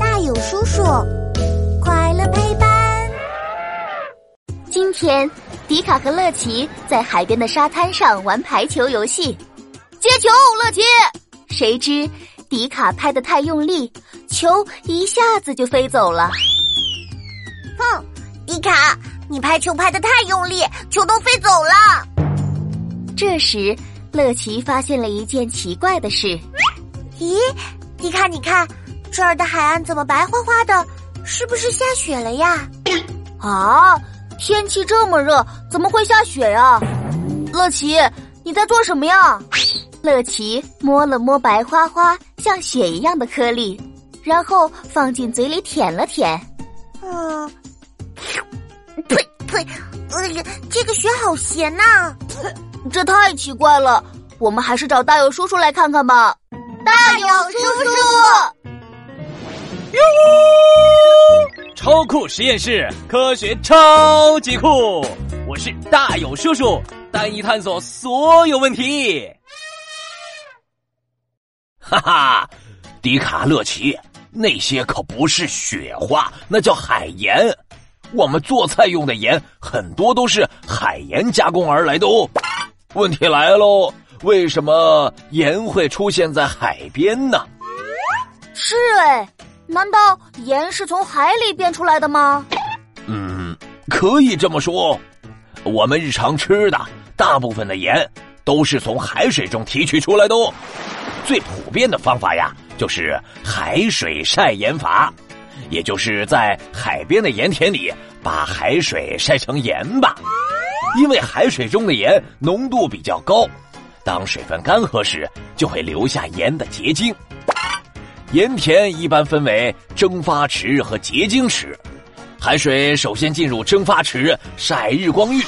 大有叔叔，快乐陪伴。今天，迪卡和乐奇在海边的沙滩上玩排球游戏。接球，乐奇！谁知迪卡拍的太用力，球一下子就飞走了。哼，迪卡，你拍球拍的太用力，球都飞走了。这时，乐奇发现了一件奇怪的事。咦，迪卡，你看这儿的海岸怎么白花花的？是不是下雪了呀？啊，天气这么热，怎么会下雪呀？乐奇，你在做什么呀？乐奇摸了摸白花花、像雪一样的颗粒，然后放进嘴里舔了舔。嗯，呸呸，哎呀，这个雪好咸呐！这太奇怪了，我们还是找大友叔叔来看看吧。大友叔叔，超酷实验室，科学超级酷！我是大友叔叔，带你探索所有问题。哈哈，迪卡乐奇，那些可不是雪花，那叫海盐。我们做菜用的盐很多都是海盐加工而来的哦。问题来喽，为什么盐会出现在海边呢？是哎，难道盐是从海里变出来的吗？嗯，可以这么说。我们日常吃的大部分的盐都是从海水中提取出来的哦。最普遍的方法呀，就是海水晒盐法，也就是在海边的盐田里把海水晒成盐巴。因为海水中的盐浓度比较高，当水分干涸时，就会留下盐的结晶。盐田一般分为蒸发池和结晶池。海水首先进入蒸发池晒日光浴，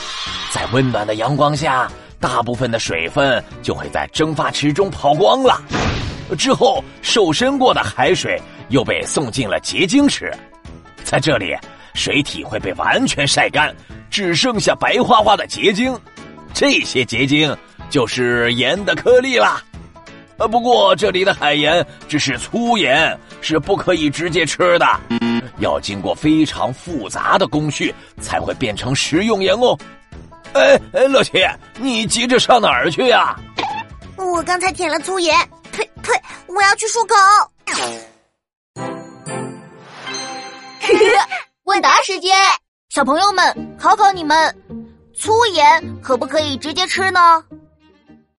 在温暖的阳光下，大部分的水分就会在蒸发池中跑光了。之后，瘦身过的海水又被送进了结晶池，在这里。水体会被完全晒干，只剩下白花花的结晶，这些结晶就是盐的颗粒啦。呃，不过这里的海盐只是粗盐，是不可以直接吃的，要经过非常复杂的工序才会变成食用盐哦。哎哎，乐奇，你急着上哪儿去呀？我刚才舔了粗盐，呸呸，我要去漱口。问答时间，小朋友们，考考你们：粗盐可不可以直接吃呢？